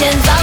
Attention.